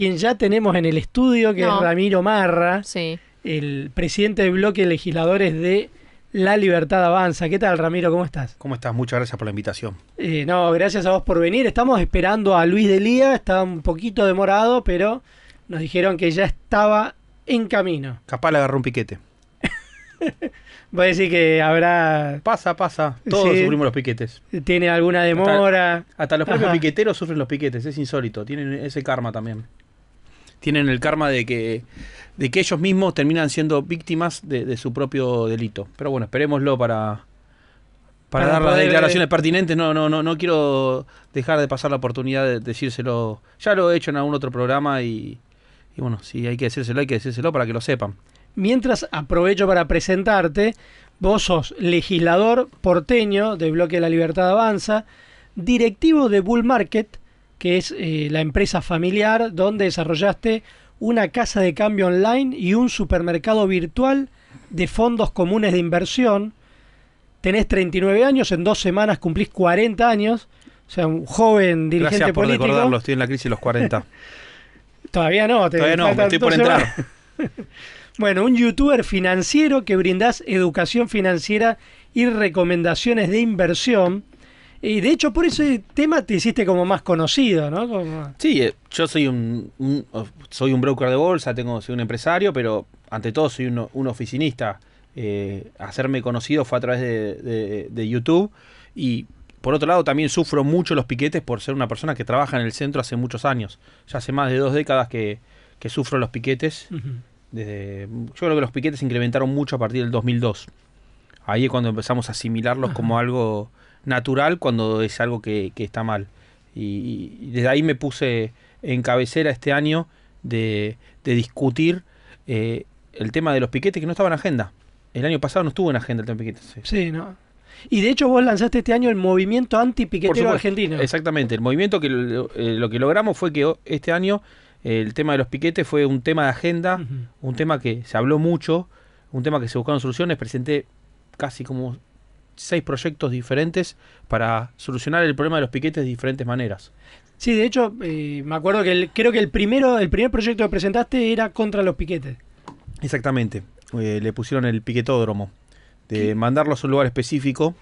quien ya tenemos en el estudio, que No. es Ramiro Marra, Sí. el presidente del bloque de legisladores de La Libertad Avanza. ¿Qué tal, Ramiro? ¿Cómo estás? ¿Cómo estás? Muchas gracias por la invitación. Eh, no, gracias a vos por venir. Estamos esperando a Luis Delía, está un poquito demorado, pero nos dijeron que ya estaba en camino. Capaz le agarró un piquete. Voy a decir que habrá, Pasa, pasa. Todos Sí. sufrimos los piquetes. tiene alguna demora. Hasta los propios Ajá. piqueteros sufren los piquetes. Es insólito. Tienen ese karma también. Tienen el karma de que, de que ellos mismos terminan siendo víctimas de, de su propio delito. Pero bueno, esperémoslo para, para, Para dar las declaraciones pertinentes. No, no, no, no quiero dejar de pasar la oportunidad de decírselo. Ya lo he hecho en algún otro programa y, y bueno, si hay que decírselo, hay que decírselo para que lo sepan. Mientras aprovecho para presentarte, vos sos legislador porteño del Bloque de la Libertad Avanza, directivo de Bull Market, que es eh, la empresa familiar donde desarrollaste una casa de cambio online y un supermercado virtual de fondos comunes de inversión. Tenés 39 años, en dos semanas cumplís 40 años, o sea, un joven dirigente Gracias por político. recordarlo. Estoy en la crisis de los 40. Todavía no, te Todavía no, estoy por entrar. Bueno, un youtuber financiero que brindás educación financiera y recomendaciones de inversión. Y de hecho, por ese tema te hiciste como más conocido, ¿no? Como- Sí, eh, yo soy un, soy un broker de bolsa, tengo, soy un empresario, pero ante todo soy un, un oficinista. Eh, hacerme conocido fue a través de, de- de YouTube y por otro lado también sufro mucho los piquetes por ser una persona que trabaja en el centro hace muchos años. Ya hace más de dos décadas que, que sufro los piquetes. Desde, yo creo que los piquetes se incrementaron mucho a partir del 2002. Ahí es cuando empezamos a asimilarlos como algo natural cuando es algo que, que está mal. Y, y desde ahí me puse en cabecera este año de, de discutir eh, el tema de los piquetes que no estaba en agenda. El año pasado no estuvo en agenda el tema de piquetes. sí. Sí, ¿no? Y de hecho vos lanzaste este año el movimiento anti-piquetero argentino. Exactamente. El movimiento que lo, eh, lo que logramos fue que este año eh, el tema de los piquetes fue un tema de agenda, un tema que se habló mucho, un tema que se buscaron soluciones. Presenté casi como seis proyectos diferentes para solucionar el problema de los piquetes de diferentes maneras. Sí, de hecho, eh, me acuerdo que el- creo que el primero, el primer proyecto que presentaste era contra los piquetes. Exactamente. Eh, le pusieron el piquetódromo, de ¿Qué? mandarlos a un lugar específico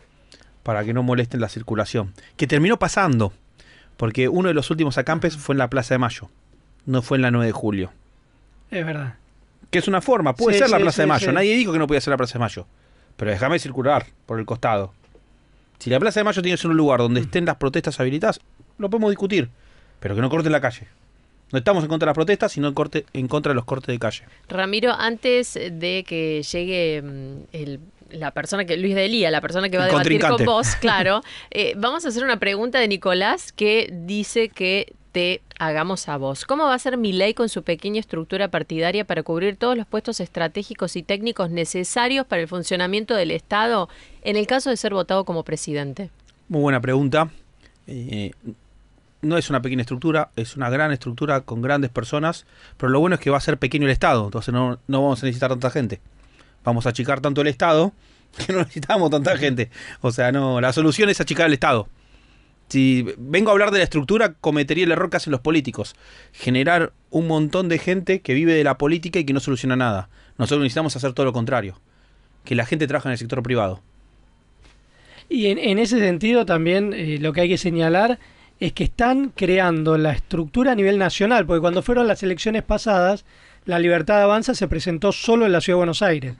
para que no molesten la circulación. Que terminó pasando, porque uno de los últimos acampes fue en la Plaza de Mayo, no fue en la 9 de julio. Es verdad. Que es una forma, puede Sí, ser la sí, Plaza sí, de Mayo. Nadie dijo que no podía ser la Plaza de Mayo. Pero déjame circular por el costado. Si la Plaza de Mayo tiene que ser un lugar donde estén las protestas habilitadas, lo podemos discutir. Pero que no corten la calle. No estamos en contra de las protestas, sino en, corte, en contra de los cortes de calle. Ramiro, antes de que llegue mm, el- la persona que, Luis Delía, la persona que va a debatir con vos, claro, eh, vamos a hacer una pregunta de Nicolás que dice que hagamos a vos. ¿Cómo va a ser mi ley con su pequeña estructura partidaria para cubrir todos los puestos estratégicos y técnicos necesarios para el funcionamiento del Estado en el caso de ser votado como presidente? Muy buena pregunta. Eh, no es una pequeña estructura, es una gran estructura con grandes personas, pero lo bueno es que va a ser pequeño el Estado, entonces no, no vamos a necesitar tanta gente. Vamos a achicar tanto el Estado que no necesitamos tanta gente. O sea, no, la solución es achicar el Estado. Si vengo a hablar de la estructura, cometería el error que hacen los políticos. Generar un montón de gente que vive de la política y que no soluciona nada. Nosotros necesitamos hacer todo lo contrario. Que la gente trabaje en el sector privado. Y en, en ese sentido también eh, lo que hay que señalar es que están creando la estructura a nivel nacional, porque cuando fueron las elecciones pasadas, la Libertad de Avanza se presentó solo en la Ciudad de Buenos Aires.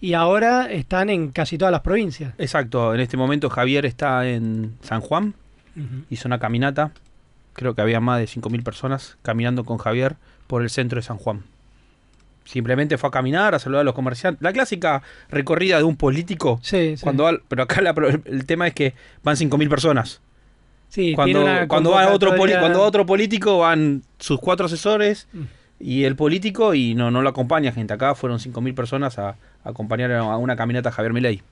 Y ahora están en casi todas las provincias. Exacto, en este momento Javier está en San Juan, hizo una caminata, creo que había más de 5.000 personas caminando con Javier por el centro de San Juan. Simplemente fue a caminar, a saludar a los comerciantes. La clásica recorrida de un político. Sí, sí. Cuando va- pero acá la el tema es que van 5.000 personas. Sí, Cuando, cuando, va otro poli- convocatoria- cuando va otro político van sus cuatro asesores Mm. y el político y no, no lo acompaña gente. Acá fueron 5.000 personas a, a acompañar a una caminata a Javier Milei.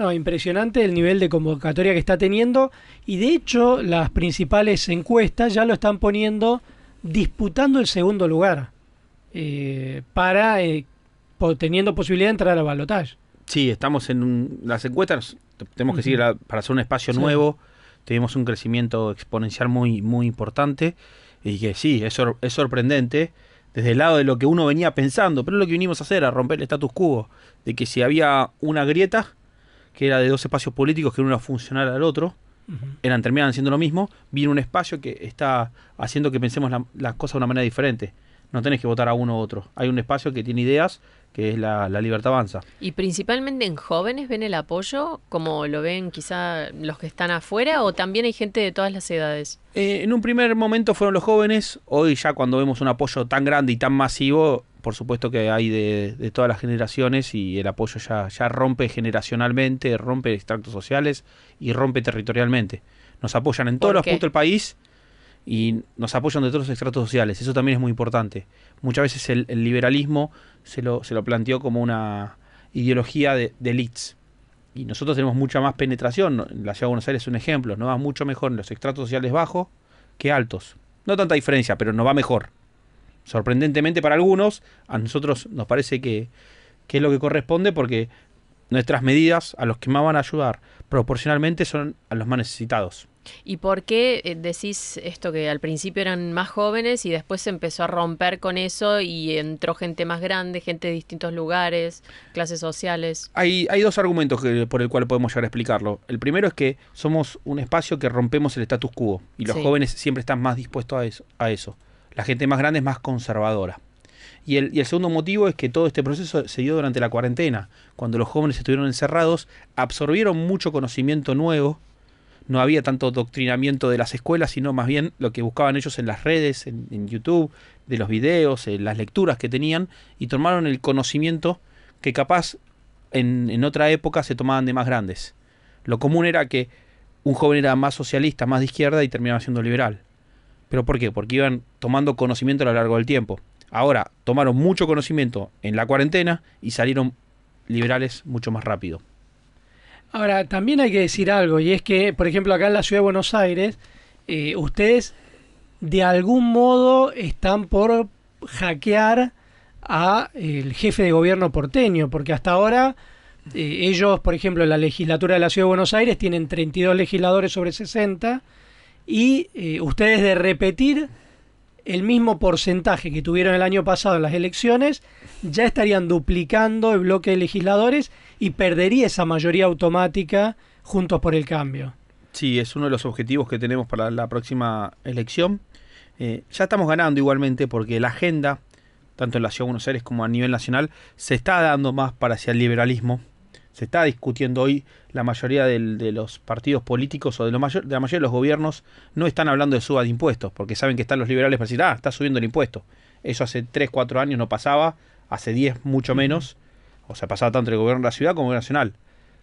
No, impresionante el nivel de convocatoria que está teniendo y de hecho las principales encuestas ya lo están poniendo disputando el segundo lugar eh, para eh, teniendo posibilidad de entrar al balotaje. Sí, estamos en un- las encuestas, te- tenemos que seguir a- para hacer un espacio Sí. nuevo, tenemos un crecimiento exponencial muy, muy importante. Y que sí, es, sor- es sorprendente desde el lado de lo que uno venía pensando, pero es lo que vinimos a hacer, a romper el status quo, de que si había una grieta, que era de dos espacios políticos que uno era funcional al otro, Ujú. eran terminaban siendo lo mismo, viene un espacio que está haciendo que pensemos la- las cosas de una manera diferente. No tenés que votar a uno u otro. Hay un espacio que tiene ideas, que es la, la libertad avanza. ¿Y principalmente en jóvenes ven el apoyo, como lo ven quizá los que están afuera, o también hay gente de todas las edades? Eh, en un primer momento fueron los jóvenes, hoy ya cuando vemos un apoyo tan grande y tan masivo, por supuesto que hay de, de todas las generaciones y el apoyo ya, ya rompe generacionalmente, rompe extractos sociales y rompe territorialmente. Nos apoyan en todos ¿Por los puntos del país y nos apoyan de todos los extractos sociales. Eso también es muy importante. Muchas veces el, el liberalismo se lo, se lo planteó como una ideología de, de elites. Y nosotros tenemos mucha más penetración. La ciudad de Buenos Aires es un ejemplo. Nos va mucho mejor en los extractos sociales bajos que altos. No tanta diferencia, pero nos va mejor. Sorprendentemente para algunos, a nosotros nos parece que, que es lo que corresponde porque nuestras medidas a los que más van a ayudar proporcionalmente son a los más necesitados. ¿Y por qué eh, decís esto que al principio eran más jóvenes y después se empezó a romper con eso y entró gente más grande, gente de distintos lugares, clases sociales? Hay, hay dos argumentos que- por el cual podemos llegar a explicarlo. El primero es que somos un espacio que rompemos el status quo y los Sí. jóvenes siempre están más dispuestos a eso, a eso. La gente más grande es más conservadora. Y el, segundo motivo es que todo este proceso se dio durante la cuarentena, cuando los jóvenes estuvieron encerrados, absorbieron mucho conocimiento nuevo, no había tanto doctrinamiento de las escuelas, sino más bien lo que buscaban ellos en las redes, en, en YouTube, de los videos, en las lecturas que tenían, y tomaron el conocimiento que capaz en, en otra época se tomaban de más grandes. Lo común era que un joven era más socialista, más de izquierda y terminaba siendo liberal. ¿Pero por qué? Porque iban tomando conocimiento a lo largo del tiempo. Ahora tomaron mucho conocimiento en la cuarentena y salieron liberales mucho más rápido. Ahora, también hay que decir algo, y es que, por ejemplo, acá en la ciudad de Buenos Aires, eh, ustedes de algún modo están por hackear a el jefe de gobierno porteño, porque hasta ahora eh, ellos, por ejemplo, en la legislatura de la ciudad de Buenos Aires tienen 32 legisladores sobre 60 y eh, ustedes de repetir el mismo porcentaje que tuvieron el año pasado en las elecciones, ya estarían duplicando el bloque de legisladores y perdería esa mayoría automática juntos por el cambio. Sí, es uno de los objetivos que tenemos para la próxima elección. Eh, ya estamos ganando igualmente porque la agenda, tanto en la Ciudad de Buenos Aires como a nivel nacional, se está dando más para hacia el liberalismo. Se está discutiendo hoy la mayoría del- de los partidos políticos o de, lo mayor- de la mayoría de los gobiernos no están hablando de suba de impuestos porque saben que están los liberales para decir, ah, está subiendo el impuesto. Eso hace 3, 4 años no pasaba, hace 10 mucho menos. O sea, pasaba tanto el gobierno de la ciudad como el gobierno nacional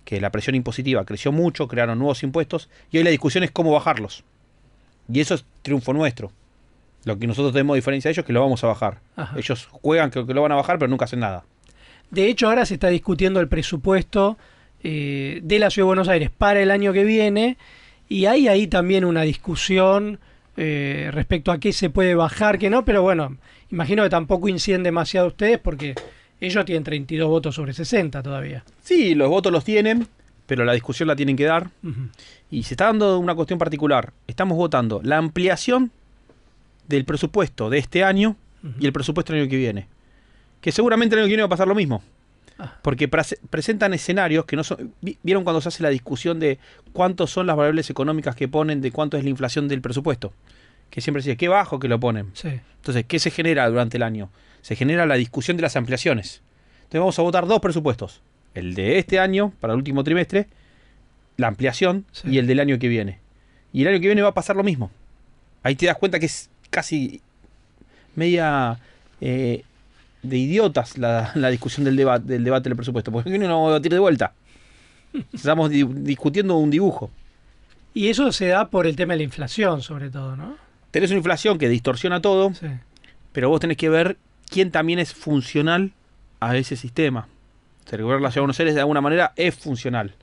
que la presión impositiva creció mucho, crearon nuevos impuestos y hoy la discusión es cómo bajarlos. Y eso es triunfo nuestro. Lo que nosotros tenemos diferencia de ellos es que lo vamos a bajar. Ajá. Ellos juegan que lo van a bajar, pero nunca hacen nada. De hecho, ahora se está discutiendo el presupuesto eh, de la Ciudad de Buenos Aires para el año que viene y hay ahí también una discusión eh, respecto a qué se puede bajar, qué no, pero bueno, imagino que tampoco inciden demasiado ustedes porque ellos tienen 32 votos sobre 60 todavía. Sí, los votos los tienen, pero la discusión la tienen que dar. Y se está dando una cuestión particular. Estamos votando la ampliación del presupuesto de este año y el presupuesto del año que viene. Que seguramente el año que viene va a pasar lo mismo. Ah. Porque prese- presentan escenarios que no son... vi- ¿Vieron cuando se hace la discusión de cuántos son las variables económicas que ponen, de cuánto es la inflación del presupuesto? Que siempre se dice, qué bajo que lo ponen. Sí. Entonces, ¿qué se genera durante el año? Se genera la discusión de las ampliaciones. Entonces vamos a votar dos presupuestos. El de este año, para el último trimestre, la ampliación, Sí. y el del año que viene. Y el año que viene va a pasar lo mismo. Ahí te das cuenta que es casi media eh, de idiotas la, la discusión del, debate del debate del presupuesto. Porque no vamos a debatir de vuelta. Estamos di- discutiendo un dibujo. Y eso se da por el tema de la inflación, sobre todo, ¿no? Tenés una inflación que distorsiona todo, Sí. pero vos tenés que ver quién también es funcional a ese sistema. O sea, el gobierno de la Ciudad de Buenos Aires de alguna manera es funcional.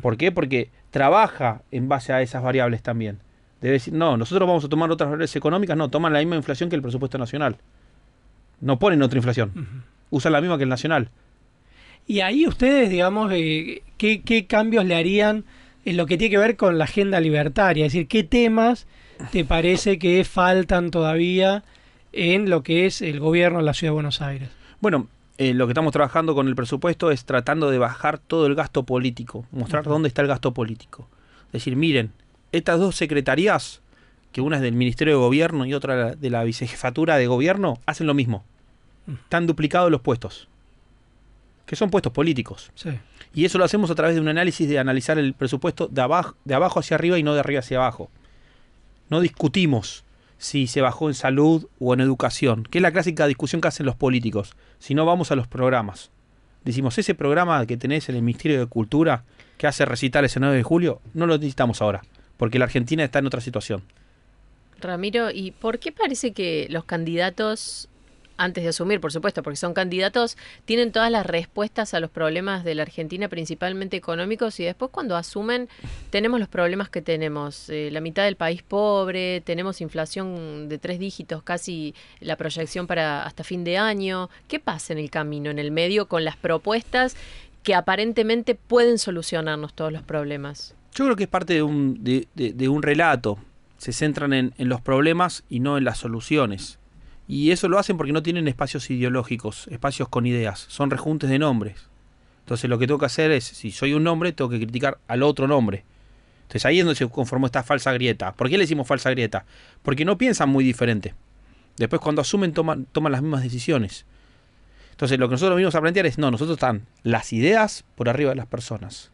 ¿Por qué? Porque trabaja en base a esas variables también. Debe decir, no, nosotros vamos a tomar otras variables económicas, no, toman la misma inflación que el presupuesto nacional. No ponen otra inflación, usan la misma que el nacional. Y ahí ustedes, digamos, eh, ¿qué, qué cambios le harían en lo que tiene que ver con la agenda libertaria? Es decir, ¿qué temas te parece que faltan todavía en lo que es el gobierno de la Ciudad de Buenos Aires? Bueno, eh, lo que estamos trabajando con el presupuesto es tratando de bajar todo el gasto político, mostrar dónde está el gasto político. Es decir, miren, estas dos secretarías, que una es del Ministerio de Gobierno y otra de la Vicejefatura de Gobierno, hacen lo mismo. Están duplicados los puestos, que son puestos políticos. Sí. Y eso lo hacemos a través de un análisis de analizar el presupuesto de abajo, de abajo hacia arriba y no de arriba hacia abajo. No discutimos si se bajó en salud o en educación, que es la clásica discusión que hacen los políticos, si no vamos a los programas. Decimos, ese programa que tenés en el Ministerio de Cultura, que hace recitales el 9 de julio, no lo necesitamos ahora, porque la Argentina está en otra situación. Ramiro, ¿y por qué parece que los candidatos antes de asumir, por supuesto, porque son candidatos, tienen todas las respuestas a los problemas de la Argentina, principalmente económicos, y después cuando asumen tenemos los problemas que tenemos. Eh, la mitad del país pobre, tenemos inflación de tres dígitos, casi la proyección para hasta fin de año. ¿Qué pasa en el camino, en el medio, con las propuestas que aparentemente pueden solucionarnos todos los problemas? Yo creo que es parte de un, de, de, un relato. Se centran en, en los problemas y no en las soluciones. Y eso lo hacen porque no tienen espacios ideológicos, espacios con ideas, son rejuntes de nombres. Entonces lo que tengo que hacer es, si soy un nombre, tengo que criticar al otro nombre. Entonces ahí es donde se conformó esta falsa grieta. ¿Por qué le decimos falsa grieta? Porque no piensan muy diferente. Después cuando asumen toman, toman las mismas decisiones. Entonces lo que nosotros venimos a plantear es, no, nosotros están las ideas por arriba de las personas.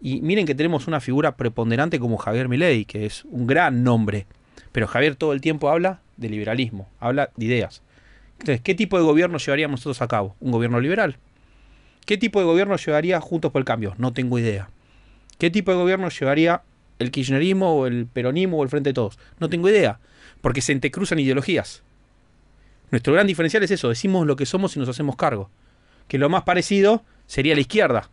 Y miren que tenemos una figura preponderante como Javier Milei, que es un gran nombre. Pero Javier todo el tiempo habla de liberalismo, habla de ideas. Entonces, ¿qué tipo de gobierno llevaríamos nosotros a cabo? ¿Un gobierno liberal? ¿Qué tipo de gobierno llevaría Juntos por el Cambio? No tengo idea. ¿Qué tipo de gobierno llevaría el kirchnerismo o el peronismo o el Frente de Todos? No tengo idea, porque se entrecruzan ideologías. Nuestro gran diferencial es eso, decimos lo que somos y nos hacemos cargo. Que lo más parecido sería la izquierda.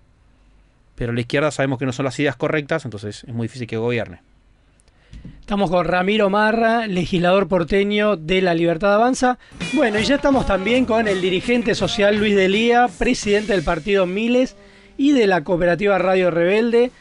Pero la izquierda sabemos que no son las ideas correctas, entonces es muy difícil que gobierne. Estamos con Ramiro Marra, legislador porteño de La Libertad Avanza. Bueno, y ya estamos también con el dirigente social Luis Delía, presidente del partido Miles y de la cooperativa Radio Rebelde,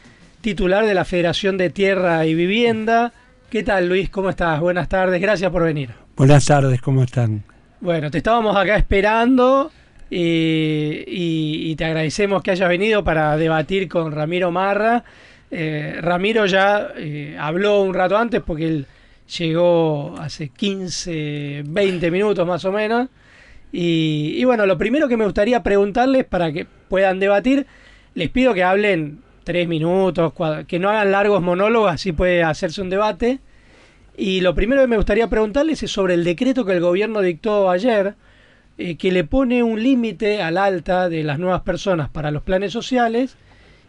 titular de la Federación de Tierra y Vivienda. ¿Qué tal Luis? ¿Cómo estás? Buenas tardes, gracias por venir. Buenas tardes, ¿cómo están? Bueno, te estábamos acá esperando eh, y, y te agradecemos que hayas venido para debatir con Ramiro Marra. Eh, Ramiro ya eh, habló un rato antes porque él llegó hace 15, 20 minutos más o menos. Y, bueno, lo primero que me gustaría preguntarles para que puedan debatir, les pido que hablen tres minutos, que no hagan largos monólogos, así puede hacerse un debate. Y lo primero que me gustaría preguntarles es sobre el decreto que el gobierno dictó ayer, eh, que le pone un límite al alta de las nuevas personas para los planes sociales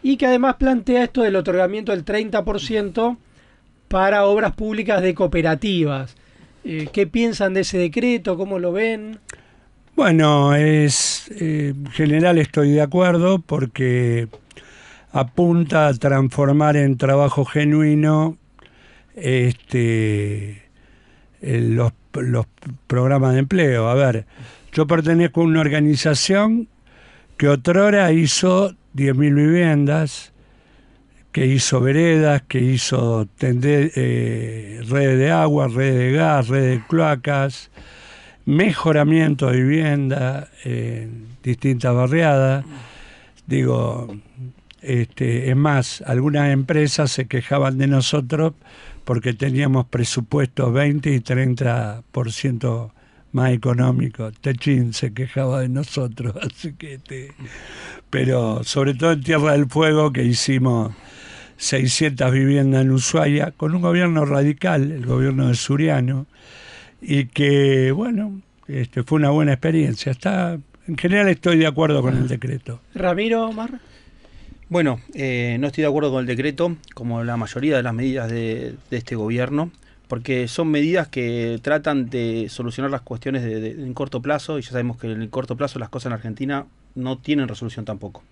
y que además plantea esto del otorgamiento del 30% para obras públicas de cooperativas. Eh, ¿Qué piensan de ese decreto? ¿Cómo lo ven? Bueno, es eh, en general estoy de acuerdo porque apunta a transformar en trabajo genuino este los, los programas de empleo. A ver, yo pertenezco a una organización que otrora hizo 10.000 viviendas, que hizo veredas, que hizo eh, redes de agua, redes de gas, redes de cloacas, mejoramiento de vivienda en distintas barriadas. Digo, este, es más, algunas empresas se quejaban de nosotros porque teníamos presupuestos 20 y 30% más económico. Techín se quejaba de nosotros, así que este, pero sobre todo en Tierra del Fuego que hicimos 600 viviendas en Ushuaia con un gobierno radical, el gobierno de Suriano, y que bueno, este fue una buena experiencia. Está en general estoy de acuerdo con el decreto. Ramiro Mar. Bueno, eh, no estoy de acuerdo con el decreto, como la mayoría de las medidas de este gobierno porque son medidas que tratan de solucionar las cuestiones de, en corto plazo y ya sabemos que en el corto plazo las cosas en Argentina no tienen resolución tampoco.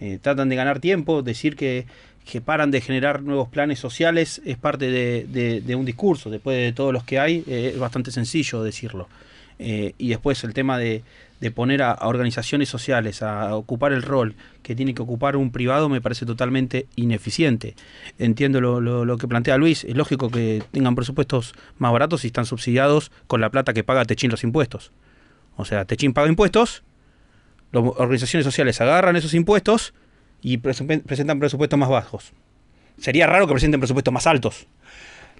Eh, tratan de ganar tiempo, decir que, que, paran de generar nuevos planes sociales es parte de, un discurso, después de todos los que hay eh, es bastante sencillo decirlo. Eh, y después el tema de, de poner a, a organizaciones sociales a ocupar el rol que tiene que ocupar un privado me parece totalmente ineficiente. Entiendo lo, lo- lo que plantea Luis, es lógico que tengan presupuestos más baratos y están subsidiados con la plata que paga Techín los impuestos. O sea, Techín paga impuestos, las organizaciones sociales agarran esos impuestos y presentan presupuestos más bajos. Sería raro que presenten presupuestos más altos,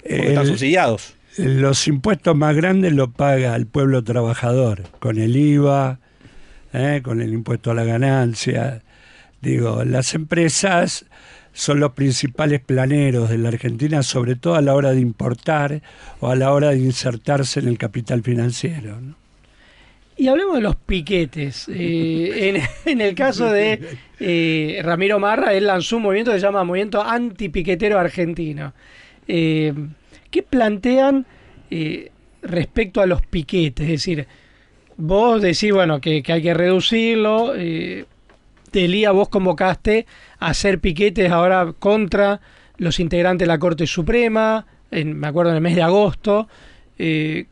porque están El- subsidiados. Los impuestos más grandes los paga el pueblo trabajador, con el IVA, ¿eh? con el impuesto a la ganancia. Digo, las empresas son los principales planeros de la Argentina, sobre todo a la hora de importar o a la hora de insertarse en el capital financiero. ¿no? Y hablemos de los piquetes. Eh, en, en el caso de eh, Ramiro Marra, él lanzó un movimiento que se llama Movimiento Antipiquetero Argentino. Eh, ¿Qué plantean eh, respecto a los piquetes? Es decir, vos decís, bueno, que, hay que reducirlo. Eh, vos convocaste a hacer piquetes ahora contra los integrantes de la Corte Suprema, me acuerdo en el mes de agosto. Eh,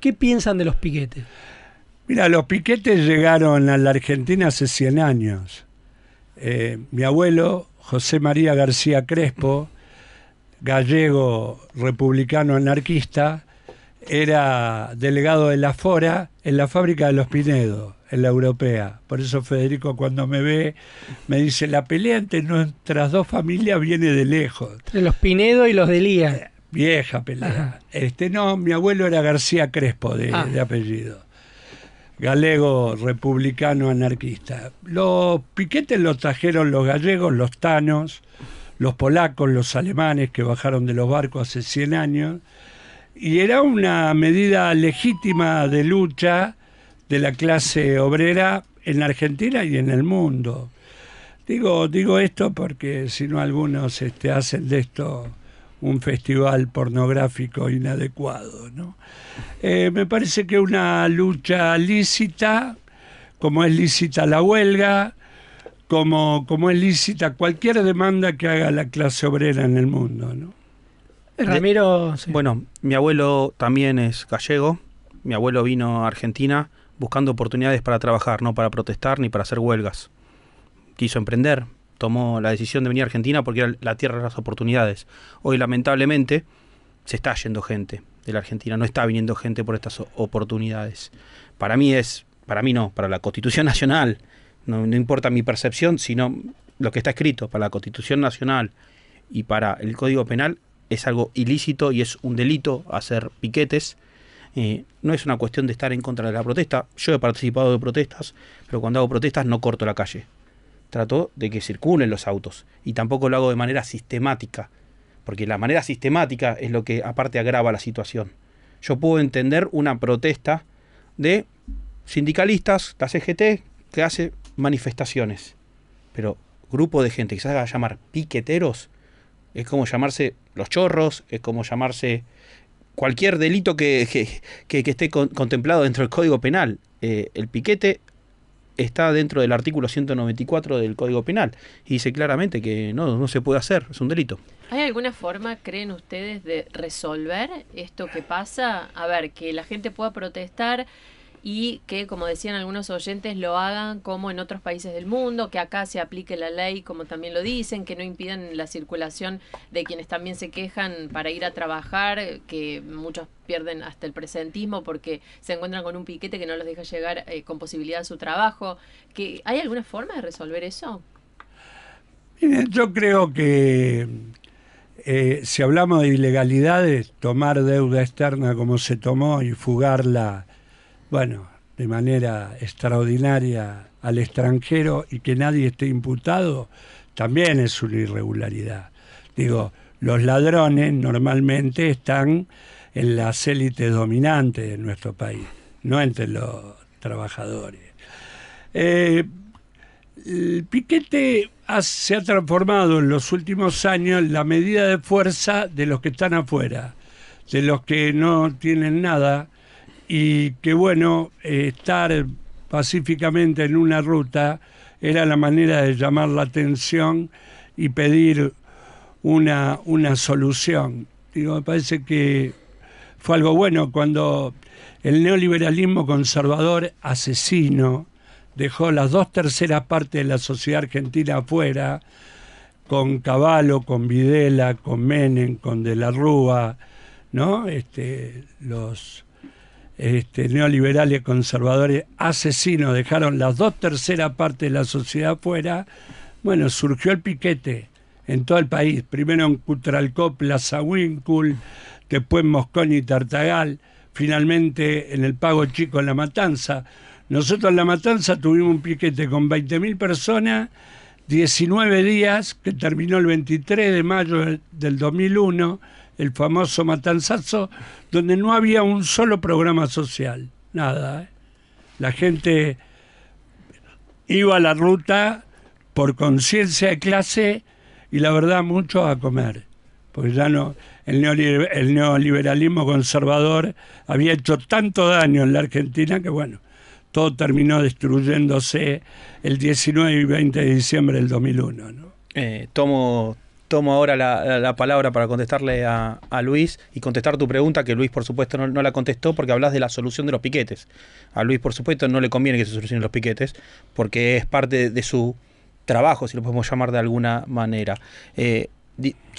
¿Qué piensan de los piquetes? Mira, los piquetes llegaron a la Argentina hace 100 años. Eh, mi abuelo, José María García Crespo, gallego republicano anarquista, era delegado de la Fora en la fábrica de los Pinedo, en la europea. Por eso Federico cuando me ve me dice, la pelea entre nuestras dos familias viene de lejos. Entre los Pinedo y los Delía. Vieja pelea. Ajá. Este no, mi abuelo era García Crespo de, Ah. de apellido. Galego republicano anarquista. Los piquetes los trajeron los gallegos, los tanos, los polacos, los alemanes que bajaron de los barcos hace 100 años. Y era una medida legítima de lucha de la clase obrera en la Argentina y en el mundo. Digo, digo esto porque si no algunos este, hacen de esto un festival pornográfico inadecuado. ¿no? Eh, me parece que una lucha lícita, como es lícita la huelga, como, como es lícita cualquier demanda que haga la clase obrera en el mundo. ¿no? Ramiro, sí. Bueno, mi abuelo también es gallego. Mi abuelo vino a Argentina buscando oportunidades para trabajar, no para protestar ni para hacer huelgas. Quiso emprender, tomó la decisión de venir a Argentina porque era la tierra de las oportunidades. Hoy, lamentablemente, se está yendo gente de la Argentina, no está viniendo gente por estas oportunidades. Para mí es, para mí no, para la Constitución Nacional, no, importa mi percepción, sino lo que está escrito, para la Constitución Nacional y para el Código Penal es algo ilícito y es un delito hacer piquetes. Eh, no es una cuestión de estar en contra de la protesta. Yo he participado de protestas, pero cuando hago protestas no corto la calle. Trato de que circulen los autos y tampoco lo hago de manera sistemática, porque la manera sistemática es lo que aparte agrava la situación. Yo puedo entender una protesta de sindicalistas, la CGT, que hace manifestaciones, pero grupo de gente que se haga llamar piqueteros es como llamarse los chorros, es como llamarse cualquier delito que, que- que- esté con- contemplado dentro del Código Penal. Eh, el piquete está dentro del artículo 194 del Código Penal y dice claramente que no, no se puede hacer, es un delito. ¿Hay alguna forma, creen ustedes, de resolver esto que pasa? A ver, que la gente pueda protestar y que, como decían algunos oyentes, lo hagan como en otros países del mundo, que acá se aplique la ley como también lo dicen, que no impidan la circulación de quienes también se quejan para ir a trabajar, que muchos pierden hasta el presentismo porque se encuentran con un piquete que no los deja llegar eh, con posibilidad a su trabajo. que ¿Hay alguna forma de resolver eso? Miren, yo creo que eh, si hablamos de ilegalidades, tomar deuda externa como se tomó y fugarla, bueno, de manera extraordinaria al extranjero y que nadie esté imputado, también es una irregularidad. Digo, los ladrones normalmente están en las élites dominantes de nuestro país, no entre los trabajadores. Eh, el piquete se ha transformado en los últimos años en la medida de fuerza de los que están afuera, de los que no tienen nada y que bueno, estar pacíficamente en una ruta era la manera de llamar la atención y pedir una, una solución. Digo, me parece que fue algo bueno cuando el neoliberalismo conservador asesino dejó las dos terceras partes de la sociedad argentina afuera, con Caballo, con Videla, con Menem, con De la Rúa, ¿no? Este, los este, neoliberales conservadores asesinos dejaron las dos terceras partes de la sociedad afuera, bueno, surgió el piquete en todo el país, primero en Cutralcó, Plaza Wincul, después en Moscón y Tartagal, finalmente en el Pago Chico en La Matanza. Nosotros en La Matanza tuvimos un piquete con 20.000 personas, 19 días, que terminó el 23 de mayo del 2001, el famoso Matanzazo, donde no había un solo programa social, nada. ¿eh? La gente iba a la ruta por conciencia de clase y la verdad mucho a comer, porque ya no el, neoliberalismo conservador había hecho tanto daño en la Argentina que bueno, todo terminó destruyéndose el 19 y 20 de diciembre del 2001. ¿no? Eh, tomo, tomo ahora la, palabra para contestarle a, Luis y contestar tu pregunta, que Luis por supuesto no, la contestó porque hablas de la solución de los piquetes. A Luis por supuesto no le conviene que se solucionen los piquetes porque es parte de su trabajo, si lo podemos llamar de alguna manera. Eh,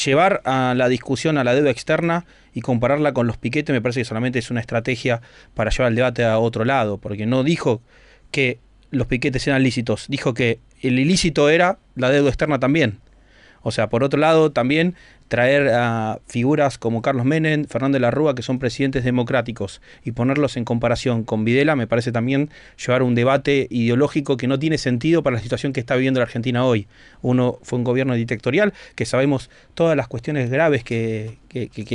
llevar a la discusión a la deuda externa y compararla con los piquetes me parece que solamente es una estrategia para llevar el debate a otro lado, porque no dijo que los piquetes eran lícitos, dijo que el ilícito era la deuda externa también. O sea, por otro lado, también traer a figuras como Carlos Menem, Fernando de la Rúa, que son presidentes democráticos, y ponerlos en comparación con Videla, me parece también llevar un debate ideológico que no tiene sentido para la situación que está viviendo la Argentina hoy. Uno fue un gobierno dictatorial, que sabemos todas las cuestiones graves que,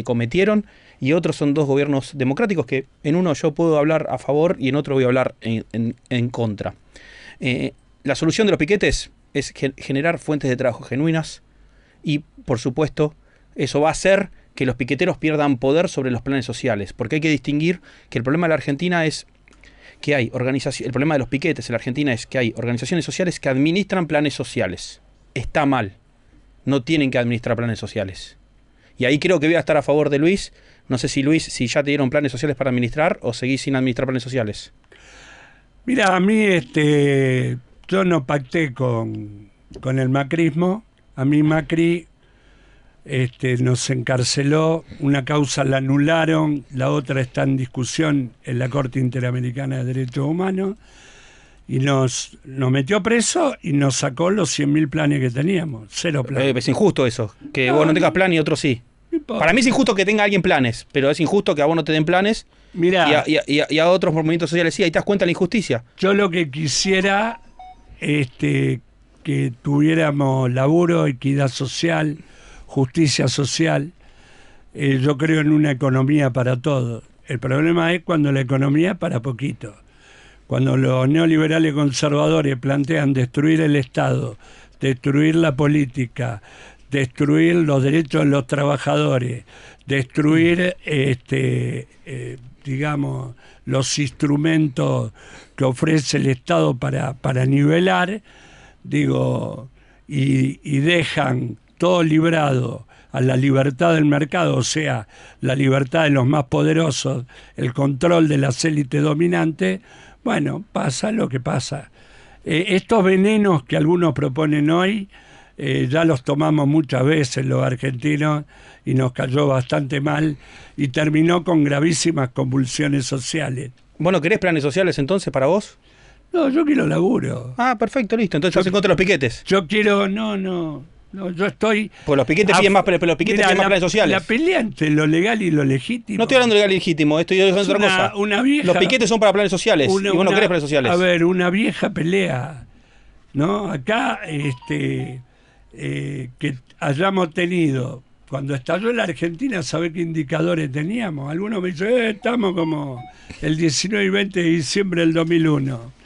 cometieron, y otros son dos gobiernos democráticos que en uno yo puedo hablar a favor y en otro voy a hablar en, contra. Eh, la solución de los piquetes es generar fuentes de trabajo genuinas, y, por supuesto, eso va a hacer que los piqueteros pierdan poder sobre los planes sociales, porque hay que distinguir que el problema de la Argentina es que hay organización, el problema de los piquetes en la Argentina es que hay organizaciones sociales que administran planes sociales. Está mal. No tienen que administrar planes sociales. Y ahí creo que voy a estar a favor de Luis. No sé si Luis, si ya te dieron planes sociales para administrar o seguís sin administrar planes sociales. Mira, a mí este yo no pacté con, con el macrismo a mí Macri este, nos encarceló, una causa la anularon, la otra está en discusión en la Corte Interamericana de Derechos Humanos, y nos, nos metió preso y nos sacó los 100.000 planes que teníamos, cero planes. Eh, es injusto eso, que vos no tengas plan y otros sí. Para mí es injusto que tenga alguien planes, pero es injusto que a vos no te den planes Mirá, y, a, otros movimientos sociales sí, ahí te das cuenta de la injusticia. Yo lo que quisiera este, que tuviéramos laburo, equidad social, justicia social. Eh, yo creo en una economía para todos. El problema es cuando la economía para poquito. Cuando los neoliberales conservadores plantean destruir el Estado, destruir la política, destruir los derechos de los trabajadores, destruir, este, eh, digamos, los instrumentos que ofrece el Estado para, para nivelar, digo, y, dejan todo librado a la libertad del mercado, o sea, la libertad de los más poderosos, el control de las élites dominantes, bueno, pasa lo que pasa. Eh, estos venenos que algunos proponen hoy, eh, ya los tomamos muchas veces los argentinos y nos cayó bastante mal y terminó con gravísimas convulsiones sociales. Bueno, ¿querés planes sociales entonces para vos? No, yo quiero laburo. Ah, perfecto, listo. Entonces yo, vas en contra de los piquetes. Yo quiero, no, no. No, yo estoy. Pues los piquetes piden más, pero los piquetes piden más planes sociales. La pelea entre lo legal y lo legítimo. No estoy hablando de legal y legítimo, estoy diciendo otra cosa. Una vieja, los piquetes son para planes sociales. y vos no querés planes sociales. A ver, una vieja pelea. ¿No? Acá, este. Eh, que hayamos tenido. Cuando estalló la Argentina, ¿sabe qué indicadores teníamos? Algunos me dicen, eh, estamos como el 19 y 20 de diciembre del 2001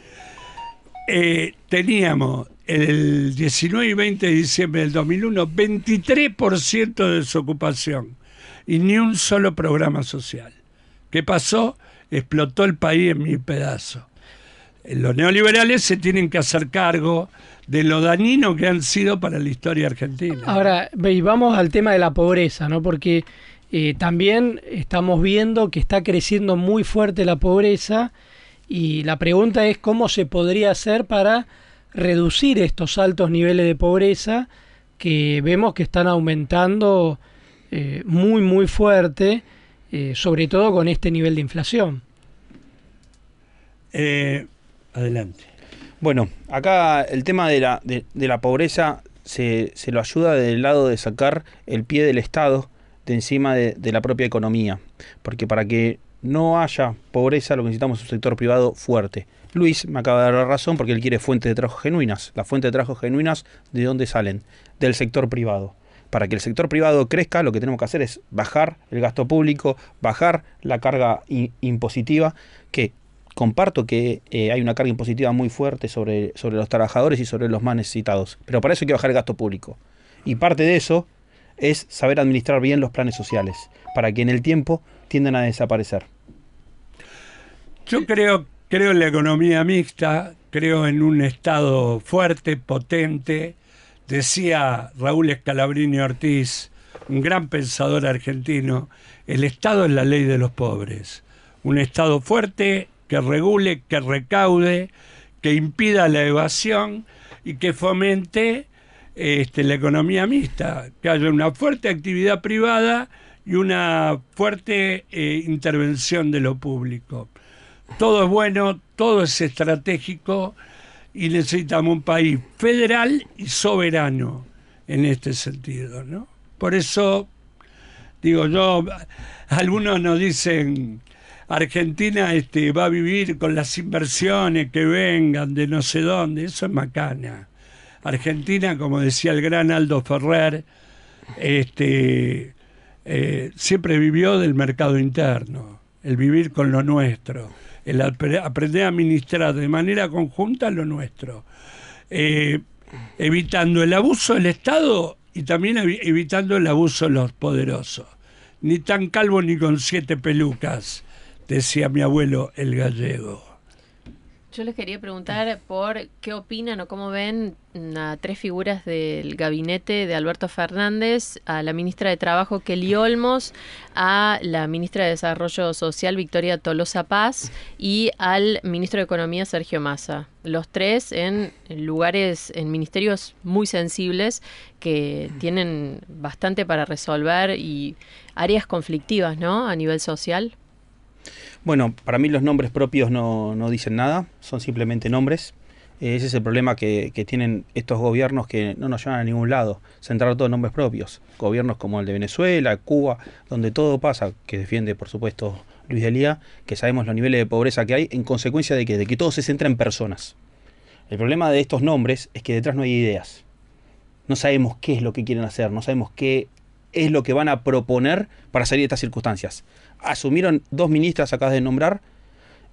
eh, teníamos el 19 y 20 de diciembre del 2001 23% de desocupación y ni un solo programa social. ¿Qué pasó? Explotó el país en mil pedazos. Eh, los neoliberales se tienen que hacer cargo de lo dañino que han sido para la historia argentina. Ahora, vamos al tema de la pobreza, ¿no? Porque eh, también estamos viendo que está creciendo muy fuerte la pobreza y la pregunta es cómo se podría hacer para reducir estos altos niveles de pobreza que vemos que están aumentando eh, muy muy fuerte, eh, sobre todo con este nivel de inflación. adelante. Bueno, acá el tema de la, de, la pobreza se, se, lo ayuda del lado de sacar el pie del Estado de encima de, la propia economía. Porque para que no haya pobreza lo que necesitamos es un sector privado fuerte. Luis me acaba de dar la razón porque él quiere fuentes de trabajo genuinas. Las fuentes de trabajo genuinas, ¿de dónde salen? Del sector privado. Para que el sector privado crezca, lo que tenemos que hacer es bajar el gasto público, bajar la carga impositiva, que comparto que eh, hay una carga impositiva muy fuerte sobre, sobre los trabajadores y sobre los más necesitados. Pero para eso hay que bajar el gasto público. Y parte de eso es saber administrar bien los planes sociales, para que en el tiempo tiendan a desaparecer. Yo creo, creo en la economía mixta, creo en un Estado fuerte, potente. Decía Raúl Escalabrini Ortiz, un gran pensador argentino, el Estado es la ley de los pobres. Un Estado fuerte que regule, que recaude, que impida la evasión y que fomente este, la economía mixta, que haya una fuerte actividad privada y una fuerte eh, intervención de lo público. Todo es bueno, todo es estratégico y necesitamos un país federal y soberano en este sentido, ¿no? Por eso digo yo, algunos nos dicen Argentina este, va a vivir con las inversiones que vengan de no sé dónde, eso es macana. Argentina, como decía el gran Aldo Ferrer, este, eh, siempre vivió del mercado interno, el vivir con lo nuestro, el aprender a administrar de manera conjunta lo nuestro, eh, evitando el abuso del Estado y también evitando el abuso de los poderosos. Ni tan calvo ni con siete pelucas, decía mi abuelo el gallego. Yo les quería preguntar por qué opinan o cómo ven a tres figuras del gabinete de Alberto Fernández, a la ministra de Trabajo Kelly Olmos, a la ministra de Desarrollo Social Victoria Tolosa Paz y al ministro de Economía Sergio Massa. Los tres en lugares, en ministerios muy sensibles que tienen bastante para resolver y áreas conflictivas, ¿no? A nivel social. Bueno, para mí los nombres propios no, dicen nada, son simplemente nombres. Ese es el problema que, tienen estos gobiernos que no nos llevan a ningún lado, centrar todos nombres propios. Gobiernos como el de Venezuela, Cuba, donde todo pasa, que defiende por supuesto Luis Delía, que sabemos los niveles de pobreza que hay en consecuencia de que, de que todo se centra en personas. El problema de estos nombres es que detrás no hay ideas. No sabemos qué es lo que quieren hacer, no sabemos qué es lo que van a proponer para salir de estas circunstancias asumieron dos ministras acabas de nombrar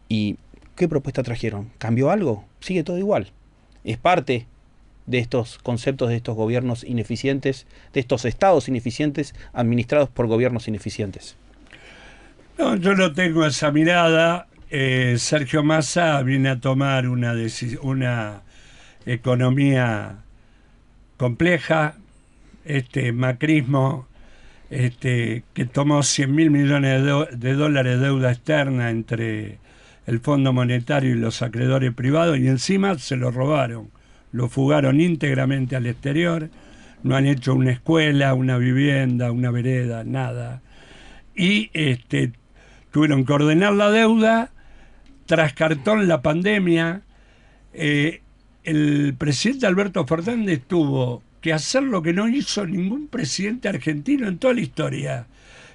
y ¿qué propuesta trajeron? ¿Cambió algo? Sigue todo igual. Es parte de estos conceptos de estos gobiernos ineficientes, de estos estados ineficientes administrados por gobiernos ineficientes. No, yo no tengo esa mirada. Eh, Sergio Massa viene a tomar una economía compleja, este macrismo este, que tomó 100 mil millones de, dólares de deuda externa entre el Fondo Monetario y los acreedores privados y encima se lo robaron, lo fugaron íntegramente al exterior, no han hecho una escuela, una vivienda, una vereda, nada. Y este, tuvieron que ordenar la deuda, tras cartón la pandemia. Eh, el presidente Alberto Fernández tuvo que hacer lo que no hizo ningún presidente argentino en toda la historia,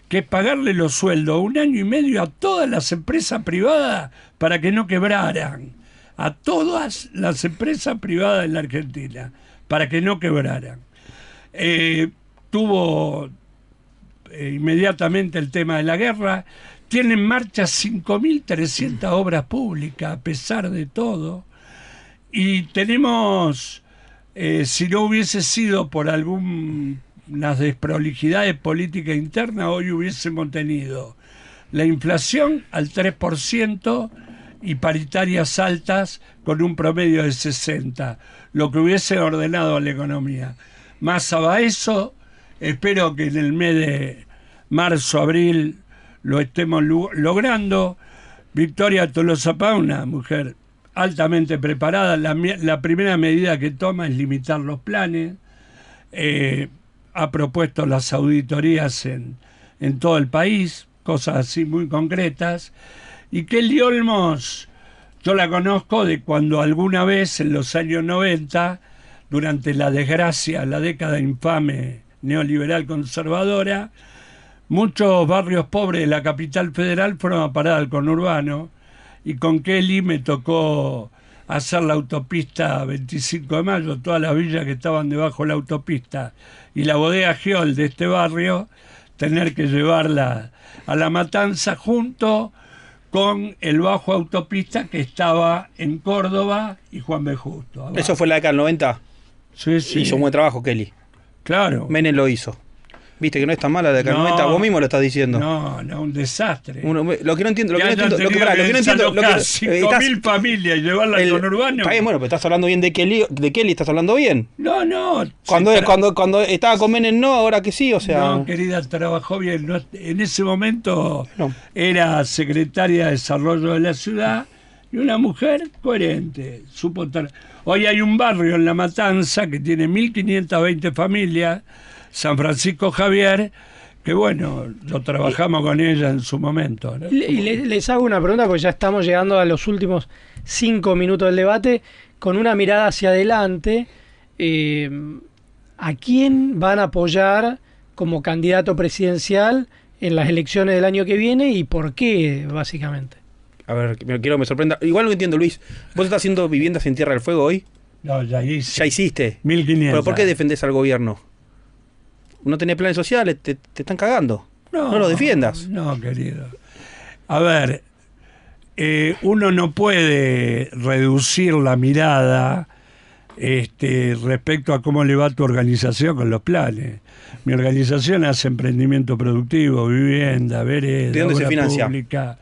que es pagarle los sueldos un año y medio a todas las empresas privadas para que no quebraran, a todas las empresas privadas en la Argentina, para que no quebraran. Eh, tuvo eh, inmediatamente el tema de la guerra, tiene en marcha 5.300 obras públicas a pesar de todo, y tenemos eh, si no hubiese sido por algunas desprolijidades políticas internas, hoy hubiésemos tenido la inflación al 3% y paritarias altas con un promedio de 60, lo que hubiese ordenado a la economía. Más a eso, espero que en el mes de, marzo, abril lo estemos logrando. Victoria Tolosa Paz, una mujer altamente preparada. La, primera medida que toma es limitar los planes. Eh, ha propuesto las auditorías en, en todo el país, cosas así muy concretas. Y Kelly Olmos, yo la conozco de cuando alguna vez en los años 90, durante la desgracia, la década infame neoliberal conservadora, muchos barrios pobres de la capital federal fueron a parar al conurbano y con Kelly me tocó hacer la autopista 25 de mayo, todas las villas que estaban debajo de la autopista y la bodega Giol de este barrio, tener que llevarla a la matanza junto con el bajo autopista que estaba en Córdoba y Juan B. Justo. abajo. Eso fue la década del 90. Sí, sí. Hizo un buen trabajo, Kelly. Claro. Menem lo hizo. Viste que no es tan mala la década del No. 90. Vos mismo lo estás diciendo. No, no, un desastre. Uno- lo que no entiendo, lo que no entiendo, lo que, tenido pará, lo que no entiendo, lo que, desalojar estás- 5.000 familias y llevarla al conurbano. Está bien, bueno, pero estás hablando bien de Kelly, de Kelly estás hablando bien. No, no. Cuando, tra- cuando, cuando estaba con Menem no, ahora que sí, o sea. No, querida, trabajó bien. No, en ese momento No. era secretaria de Desarrollo de la ciudad y una mujer coherente. Supo Hoy hay un barrio en La Matanza que tiene 1.520 familias, San Francisco Javier, que bueno, lo trabajamos con ella en su momento. ¿no? Y le- les hago una pregunta porque ya estamos llegando a los últimos cinco minutos del debate con una mirada hacia adelante. eh, ¿A quién van a apoyar como candidato presidencial en las elecciones del año que viene y por qué, básicamente? A ver, me quiero me sorprenda. Igual no entiendo, Luis. ¿Vos estás haciendo viviendas en Tierra del Fuego hoy? No, ya hice. Ya hiciste. 1.500. ¿Pero por qué defendés al gobierno? No tenés planes sociales, te, te están cagando. No lo defiendas. No, querido. A ver, eh, uno no puede reducir la mirada este, respecto a cómo le va tu organización con los planes. Mi organización hace emprendimiento productivo, vivienda, vereda, ¿De dónde se obra financia? pública.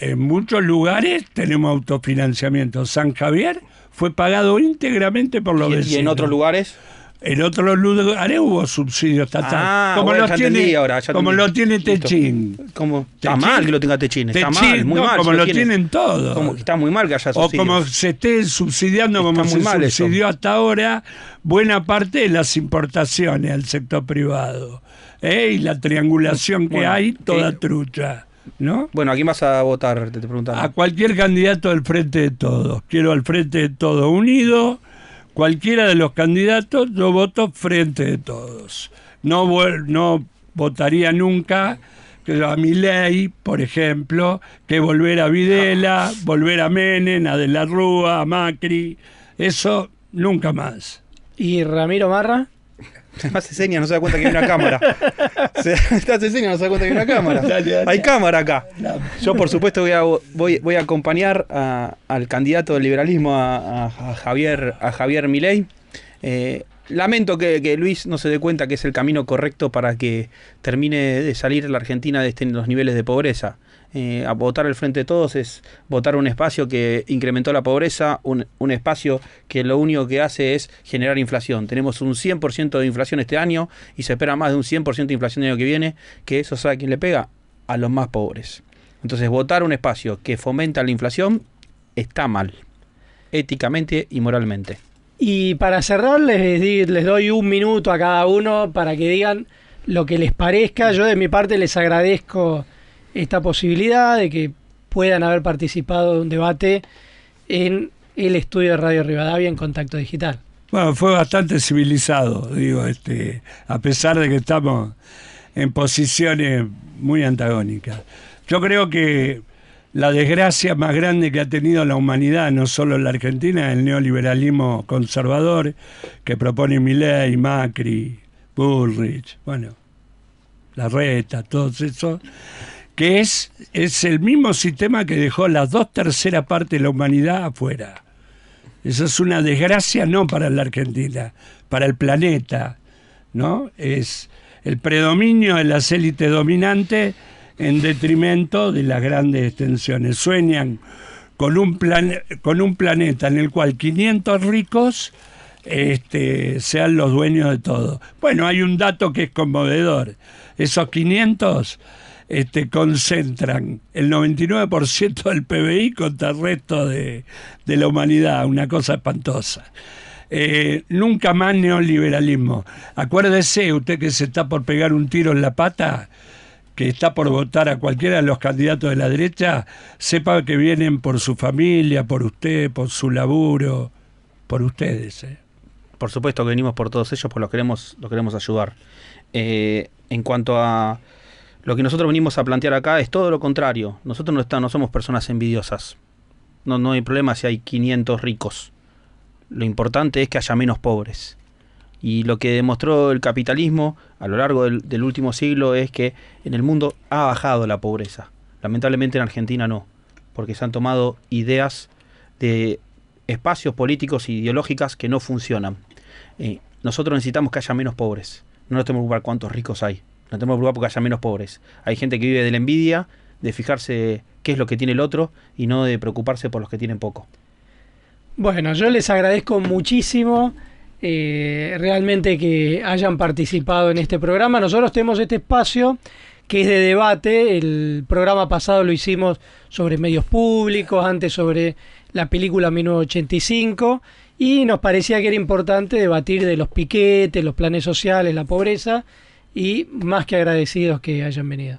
En muchos lugares tenemos autofinanciamiento. San Javier fue pagado íntegramente por los Y, y vecinos. en otros lugares. En otros lugares hubo subsidio estatal. Ah, como bueno, lo tiene, ahora, como lo tiene. Techín. Como, está Techín- mal que lo tenga Techín. Está Techín, mal, muy no, mal. como si lo tiene. tienen todos. Como- está muy mal que haya O subsidios. como se esté subsidiando, como Está muy se mal eso. subsidió hasta ahora, buena parte de las importaciones al sector privado. ¿eh? Y la triangulación que Bueno, hay, toda que- trucha. ¿No? Bueno, ¿a quién vas a votar? Te, te preguntaba. A cualquier candidato del Frente de Todos. Quiero al Frente de Todos unido. Cualquiera de los candidatos, yo voto Frente de Todos. No, votaría nunca a mi ley, por ejemplo, que volver a Videla, volver a Menem, a De la Rúa, a Macri. Eso nunca más. ¿Y Ramiro Marra? Además se seña, no se da cuenta que hay una cámara. Se, hace seña, no se da cuenta que hay una cámara. Dale, dale. Hay cámara acá. Yo, por supuesto, voy a, voy, voy a acompañar a- al candidato del liberalismo, a, a- a Javier, a Javier Milei. Eh, lamento que, que Luis no se dé cuenta que es el camino correcto para que termine de salir la Argentina de este- los niveles de pobreza. Eh, a votar el Frente de Todos es votar un espacio que incrementó la pobreza, un, un espacio que lo único que hace es generar inflación. Tenemos un 100% de inflación este año y se espera más de un 100% de inflación el año que viene, que eso sabe quién le pega a los más pobres. Entonces, votar un espacio que fomenta la inflación está mal, éticamente y moralmente. Y para cerrar, les, les doy un minuto a cada uno para que digan lo que les parezca. Yo de mi parte les agradezco esta posibilidad de que puedan haber participado de un debate en el estudio de Radio Rivadavia en Contacto Digital. Bueno, fue bastante civilizado, digo, este, a pesar de que estamos en posiciones muy antagónicas. Yo creo que la desgracia más grande que ha tenido la humanidad, no solo la Argentina, es el neoliberalismo conservador que propone Milei, Macri, Bullrich, bueno, la reta, todos esos, que es, es el mismo sistema que dejó las dos terceras partes de la humanidad afuera. Eso es una desgracia no para la Argentina, para el planeta, ¿no? Es el predominio de las élites dominantes en detrimento de las grandes extensiones. Sueñan con un, plan- con un planeta en el cual 500 ricos este, sean los dueños de todo. Bueno, hay un dato que es conmovedor. Esos 500 este, concentran el 99% del PBI contra el resto de, de la humanidad, una cosa espantosa. Eh, nunca más neoliberalismo. Acuérdese, usted que se está por pegar un tiro en la pata, que está por votar a cualquiera de los candidatos de la derecha, sepa que vienen por su familia, por usted, por su laburo, por ustedes. ¿eh? Por supuesto que venimos por todos ellos, pues los queremos, los queremos ayudar. Eh, en cuanto a lo que nosotros venimos a plantear acá, es todo lo contrario. Nosotros no, está, no somos personas envidiosas. No, no hay problema si hay 500 ricos. Lo importante es que haya menos pobres. Y lo que demostró el capitalismo a lo largo del, último siglo es que en el mundo ha bajado la pobreza. Lamentablemente en Argentina no, porque se han tomado ideas de espacios políticos e ideológicas que no funcionan. Eh, nosotros necesitamos que haya menos pobres. No nos tenemos que preocupar cuántos ricos hay. No tenemos preocupar porque haya menos pobres. Hay gente que vive de la envidia, de fijarse qué es lo que tiene el otro y no de preocuparse por los que tienen poco. Bueno, yo les agradezco muchísimo eh, realmente que hayan participado en este programa. Nosotros tenemos este espacio que es de debate. El programa pasado lo hicimos sobre medios públicos, antes sobre la película 1985 y nos parecía que era importante debatir de los piquetes, los planes sociales, la pobreza y más que agradecidos que hayan venido.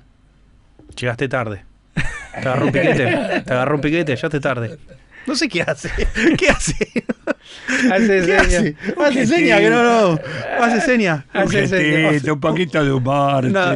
Llegaste tarde. Te agarró un piquete, te agarró un piquete, llegaste tarde. No sé qué hace. ¿Qué hace? Hace ¿Qué señas. hace? Hace seña, que no, no. Hace seña. Hace señas. Un, un poquito de humor. No.